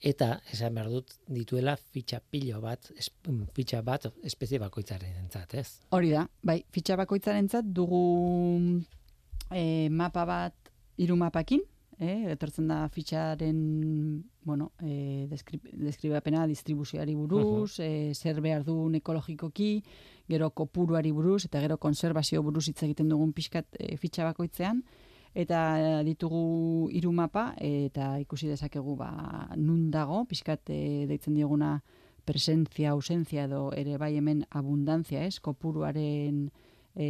eta esan behar dut dituela fitxa pilo bat, es, fitxa bat espezie bakoitzaren entzat, ez? Hori da, bai, fitxa bakoitzarentzat dugu e, mapa bat hiru mapakin, eh, etortzen da fitxaren, bueno, e, deskribapena distribuzioari buruz, e, zer behar duen ekologikoki, gero kopuruari buruz, eta gero konservazio buruz hitz egiten dugun pixkat e, fitxa bakoitzean, eta e, ditugu hiru mapa, eta ikusi dezakegu ba, nun dago, pixkat e, deitzen dioguna presentzia, ausentzia edo ere bai hemen abundantzia, ez, kopuruaren e,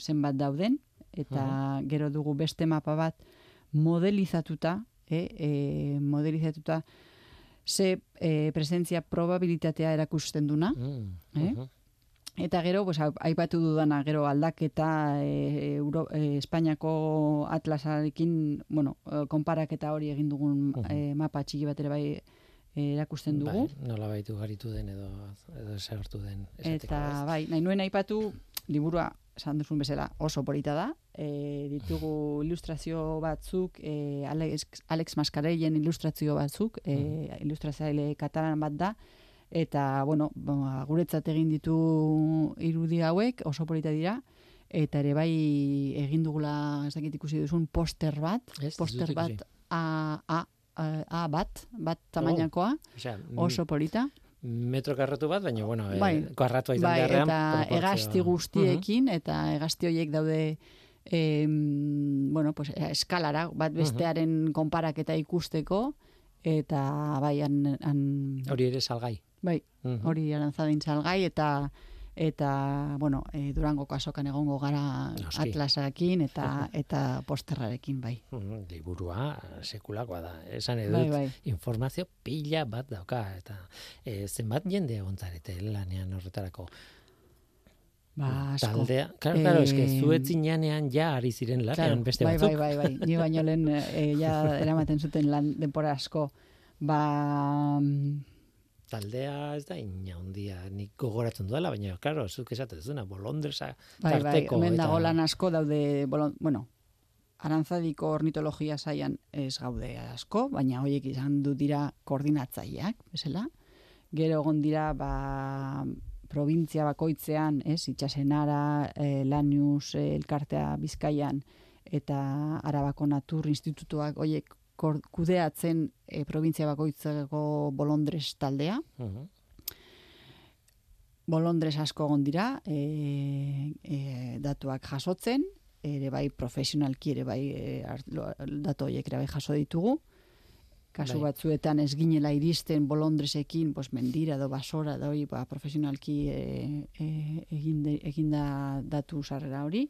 zenbat dauden, eta gero dugu beste mapa bat modelizatuta, e, e, modelizatuta ze e, presentzia probabilitatea erakusten duna, Mm, Eh? Eta gero, pues, aipatu dudana, gero aldaketa e, Euro, e, Espainiako atlasarekin, bueno, e, konparaketa hori egin dugun Mhm. e, mapa txiki bat ere bai e, erakusten dugu. Bai, nola baitu garitu den edo edo esertu den. Eta ez? bai, nahi nuen aipatu liburua esan duzun bezala oso polita da. E, ditugu ilustrazio batzuk, e, Alex, Alex Mascareien ilustrazio batzuk, e, ilustrazioaile katalan bat da, eta, bueno, ba, guretzat egin ditu irudi hauek, oso polita dira, eta ere bai egin dugula, ez dakit ikusi duzun, poster bat, Ez, poster bat. A, A, A, A bat, bat tamainakoa, Osea, oso polita. metro karratu bat, baina bueno, Bai. eh, karratua izan bai, beharrean. eta egasti guztiekin, eta egasti horiek daude em, bueno, pues, eh, eskalara, bat bestearen konparaketa ikusteko, eta bai, han. Hori ere salgai. Bai, Mhm. hori arantzadin salgai, eta eta, bueno, e, durangoko azokan egongo gara Noski. atlasarekin eta [laughs] eta posterrarekin, bai. Mhm, Liburua sekulakoa da. Esan edo Bai, bai. informazio pila bat dauka eta eh, zenbat jende egontzarete lanean horretarako. Ba, asko. Taldea, claro, claro, eske Eh, zuetzinean ja ari ziren lanean Claro, beste bai, batzuk. bai, bai, bai. Ni baino lehen eh, ja eramaten zuten lan denpora asko. Ba, mm, Taldea ez da ina handia, nik gogoratzen duela, baina, claro, zuk esate duzuna, bolondresa bai, bai, tarteko. hemen eta- dago lan asko daude, bolon, bueno, arantzadiko ornitologia saian ez gaude asko, baina hoiek izan du dira koordinatzaileak, bezala. Gero egon dira, ba, provintzia bakoitzean, ez, itxasenara, e, Lanius, eh, elkartea Bizkaian, eta Arabako Natur Institutuak hoiek kudeatzen e, provintzia bakoitzeko bolondres taldea. Mhm. bolondres asko egon dira, e, e, datuak jasotzen, ere bai profesionalki ere bai e, datu horiek ere bai jaso ditugu. kasu Bai. batzuetan ez ginela iristen bolondresekin, pues mendira edo basora da hori, ba, profesionalki e, e, eginde, eginda datu sarrera hori.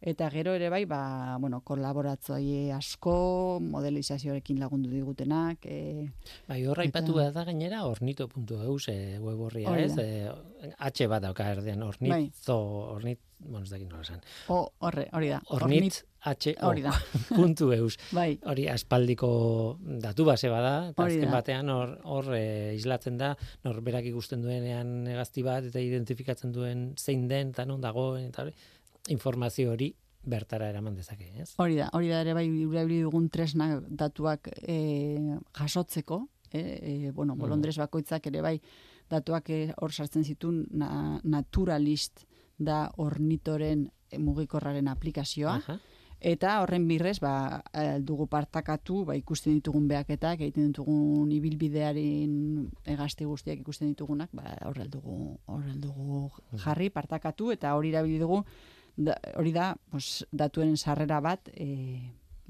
Eta gero ere bai, ba, bueno, kolaboratzaile asko, modelizazioarekin lagundu digutenak, e, Bai, horra Eta- ipatu da gainera ornito.eus e, web horria, ez? E, H bat dauka erdean, ornitzo, ornit, bueno, ez dakit nola esan. o, horre, hori da. Ornit, H, Hori da. [laughs] puntu eus. Bai, Hori aspaldiko datu base bada, eta azken batean hor, hor e, islatzen da, nor berak ikusten duenean hegazti bat, eta identifikatzen duen zein den, eta non dagoen, eta hori, informazio hori bertara eraman dezake, ez? Hori da, hori da ere bai erabili dugun tresna datuak e, jasotzeko, e, e, bueno, bolondres bakoitzak ere bai datuak hor sartzen zituen na, naturalist da ornitoren mugikorraren aplikazioa, Aha. eta horren birrez, ba, dugu partakatu, ba, ikusten ditugun behaketak, egiten ditugun ibilbidearen egazti guztiak ikusten ditugunak, ba, horrel dugu, horrel dugu jarri, partakatu, eta hori erabili dugu, da, hori da, pues, datuen sarrera bat, e,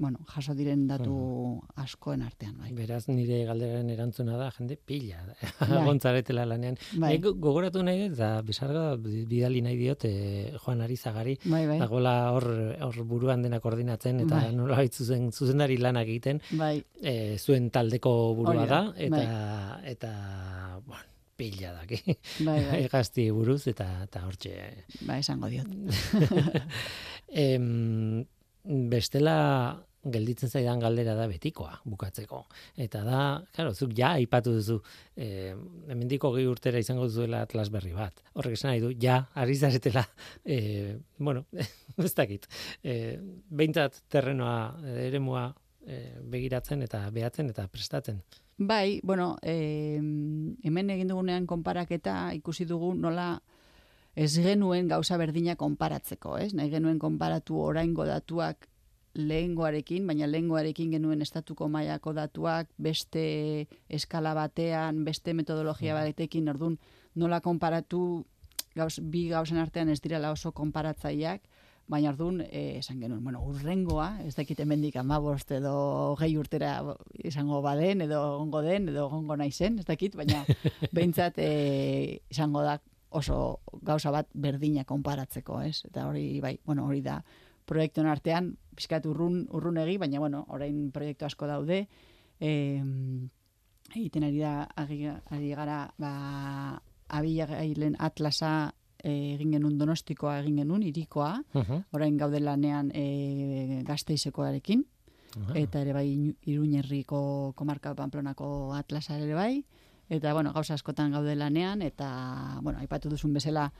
bueno, jaso diren datu askoen artean, bai. Beraz, nire galderaren erantzuna da, jende pila. Bai. Gontzaretela lanean. Bai. Nik gogoratu nahi dut, eta bizarga bidali nahi diot eh, Joan Arizagari, Bai, bai, dagoela hor, hor buruan dena koordinatzen, eta Bai. nola zuzen, zuzendari lanak egiten, bai, e, zuen taldeko burua da, da, eta, eta bueno, pila daki. bai, bai, [laughs] Egazti buruz, eta, eta hortxe. bai, esango diot. [laughs] Em, bestela gelditzen zaidan galdera da betikoa bukatzeko. Eta da, claro, zuk ja aipatu duzu, eh, hemendiko gehi urtera izango duzuela atlas berri bat. Horrek esan nahi du, ja, ari zaretela, [laughs] eh, bueno, ez dakit, eh, behintzat terrenoa, eremua eh, begiratzen eta behatzen eta prestatzen. Bai, bueno, eh, hemen egin dugunean konparaketa ikusi dugu nola ez genuen gauza berdina konparatzeko, ez? Nahi genuen konparatu oraingo datuak lehengoarekin, baina lehengoarekin genuen estatuko mailako datuak, beste eskala batean, beste metodologia batekin, orduan nola konparatu gauz, bi gauzen artean ez direla oso konparatzaileak, baina orduan eh, esan genuen, bueno, urrengoa, ez dakit hemendik amabost edo gehi urtera izango baden, edo gongo den, edo gongo naizen, ez dakit, baina [laughs] behintzat eh, izango da oso gauza bat berdina konparatzeko, ez? Eta hori, bai, bueno, hori da proiektuen artean, pixkat urrun, urrunegi, baina, bueno, orain proiektu asko daude, eh, egiten ari da, ari, ari gara, ba, abilagailen atlasa eh, egin genuen donostikoa egin genuen, irikoa, orain gaude lanean e, gazteizekoarekin, eta ere bai Iruñerriko komarka Pamplonako atlasa ere bai, eta bueno, gauza askotan gaude lanean, eta bueno, aipatu duzun bezala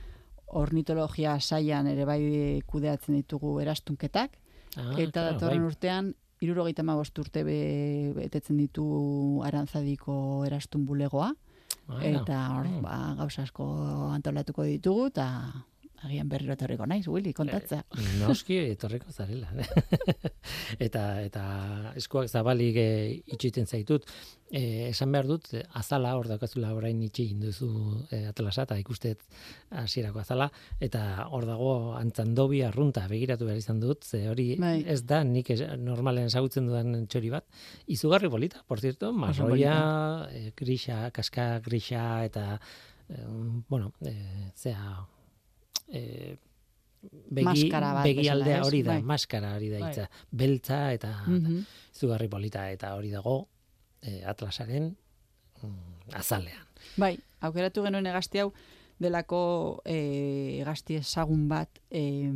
ornitologia saian ere bai kudeatzen ditugu erastunketak, Ah, eta claro, datorren bai. urtean, irurogeita mabost urte be, betetzen ditu arantzadiko erastun bulegoa, eta hor, Mm. ba, gauza asko antolatuko ditugu, eta agian berriro etorriko naiz, Willy, kontatzea. Noski etorriko zarela. [laughs] eta eta eskuak zabalik e, itxiten zaitut. E, esan behar dut, eh, azala hor daukazula orain itxi induzu e, atlasa, eta ikustet hasierako azala, eta hor dago antzandobi arrunta begiratu behar izan dut, ze hori Bai. ez da nik es, normalen ezagutzen dudan txori bat. Izugarri polita, por cierto, marroia, e, grisa, kaska grisa, eta e, bueno, e, zea e, begi, begialdea hori da, Bai. maskara hori da Bai. hitza. Beltza eta Mhm. izugarri polita eta hori dago e, atlasaren mm, azalean. Bai, aukeratu genuen egazti hau delako e, egazti ezagun bat e,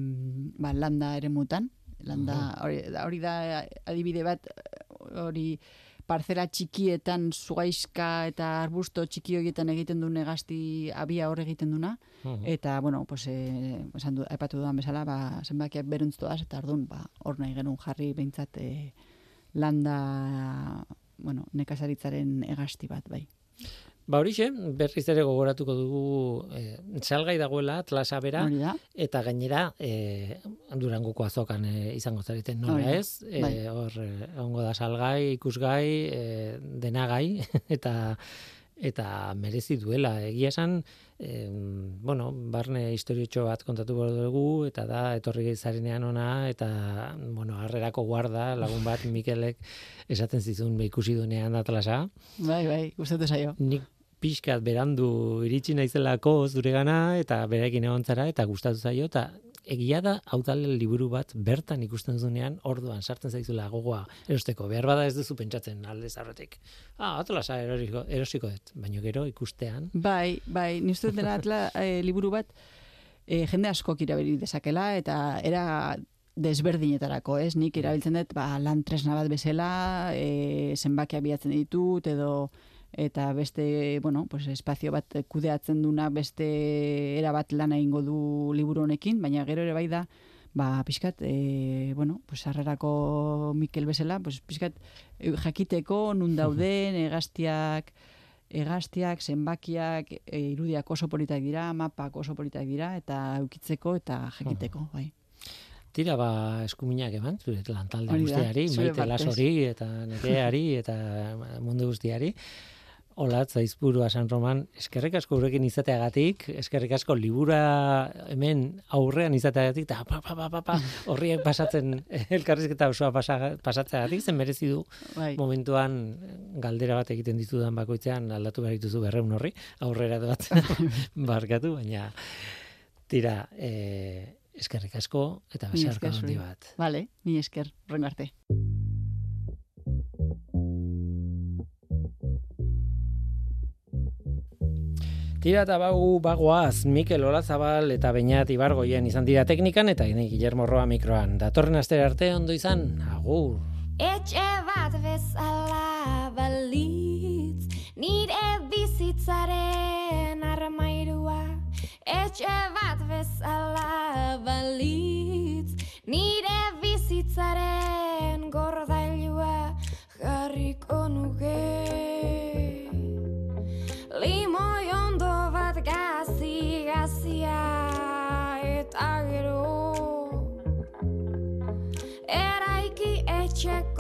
ba, landa ere mutan. Landa, hori, da- hori da adibide bat, hori parzela txikietan zugaizka eta arbusto txiki horietan egiten duen egazti abia hor egiten duna. Mhm. Eta, bueno, pues, e, esan du, aipatu dudan bezala, ba, zenbakiak beruntz doaz, eta orduan, ba, hor nahi genuen jarri behintzat e, landa, bueno, nekazaritzaren egazti bat, bai. Ba horixe, berriz ere gogoratuko dugu e, salgai dagoela atlasa bera, Hori da, eta gainera e, durangoko azokan e, izango zareten nola Hori ez, e, hor e, egongo da salgai, ikusgai, e, denagai, [laughs] eta eta merezi duela. Egia esan, em, bueno, barne historiotxo bat kontatu behar dugu, eta da, etorri zarenean ona, eta, bueno, harrerako guarda, lagun bat, Mikelek esaten zizun, be ikusi duenean atlasa. Bai, bai, gustatu zaio. Nik pixkat berandu iritsi naizelako zuregana, eta berekin egon zara, eta gustatu zaio, eta egia da hautale liburu bat bertan ikusten duzunean orduan sartzen zaizula gogoa erosteko. Behar bada ez duzu pentsatzen alde zarretik. Ah, atlasa erosiko, erosiko dut, baina gero ikustean. Bai, bai, niztu dela atla [laughs] eh, liburu bat eh, jende askok irabili dezakela eta era desberdinetarako, ez? Nik erabiltzen dut ba, lan tresna bat bezala, eh, zenbakia bilatzen ditut edo eta beste, bueno, pues espazio bat kudeatzen duna beste era bat lan egingo du liburu honekin, baina gero ere bai da ba pixkat, e, bueno, pues harrerako Mikel bezala, pues pixkat e, jakiteko nun [laughs] dauden egaztiak, egaztiak, zenbakiak, e, irudiak oso politak dira, mapak oso politak dira, eta eukitzeko eta jakiteko, bai. Tira ba eskuminak eman, zure lantalde guztiari, maite lasori eta nereari eta mundu guztiari. Olat, zaizburua San Roman, eskerrik asko gurekin izateagatik, eskerrik asko libura hemen aurrean izateagatik, eta pa, pa, pa, pa, pa, [laughs] horriek pasatzen, elkarrizketa osoa pasa, pasatzeagatik, zen merezi du Bai. momentuan galdera bat egiten ditudan bakoitzean aldatu behar dituzu berreun horri, aurrera bat [laughs] [laughs] barkatu, baina tira, e, eskerrik asko eta besarka esker handi bat. Vale, mi esker, rengo arte. Tira eta bau bagoaz, Mikel Olazabal eta Beñat Ibargoien izan dira teknikan eta ni Guillermo Roa mikroan. Datorren astera arte ondo izan, agur. Etxe bat bezala balitz Nire bizitzaren armairua Etxe bat bezala balitz Nire bizitzaren gordailua Jarriko nuke check